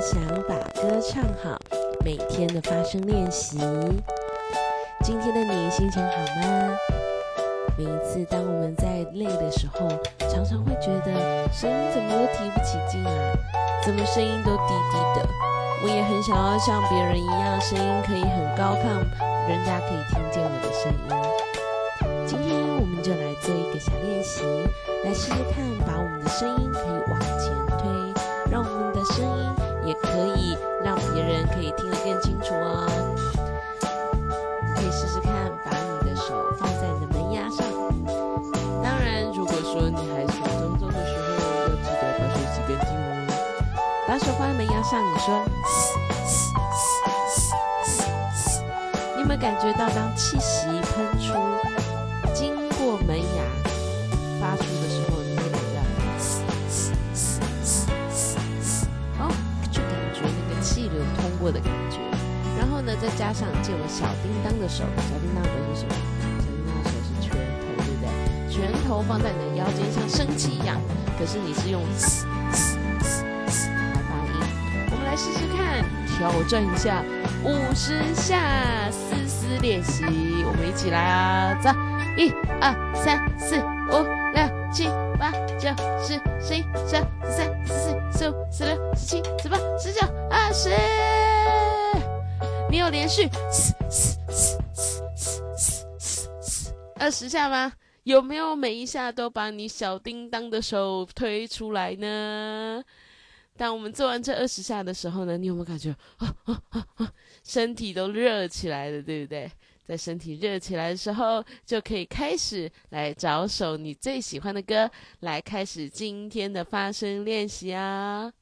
想把歌唱好每天的发声练习。今天的你心情好吗？每一次当我们在累的时候，常常会觉得声音怎么都提不起劲啊，怎么声音都低低的。我也很想要像别人一样，声音可以很高亢，人家可以听见我的声音。今天我们就来做一个小练习，来试试看，把我们的声音听得更清楚哦。可以试试看，把你的手放在你的门牙上。当然，如果说你还是重重的时候，要记得把手洗干净哦。把手放在门牙上，你说，你有没有感觉到当气息喷出，经过门牙发出的感觉。然后呢，再加上借我小叮当的手，小叮当的手是什么？小叮当的手是拳头，对不对？拳头放在你的腰间，像升旗一样。可是你是用嘶嘶嘶嘶来发音。我们来试试看，挑战一下五十下嘶嘶练习。我们一起来啊，走！一二三四五六七八九十十一十二十三十四十五十六十七十八十九二十。你有连续二十下吗？有没有每一下都把你小叮当的手推出来呢？当我们做完这二十下的时候呢，你有没有感觉啊啊啊啊，身体都热起来了，对不对？在身体热起来的时候，就可以开始来找首你最喜欢的歌，来开始今天的发声练习啊。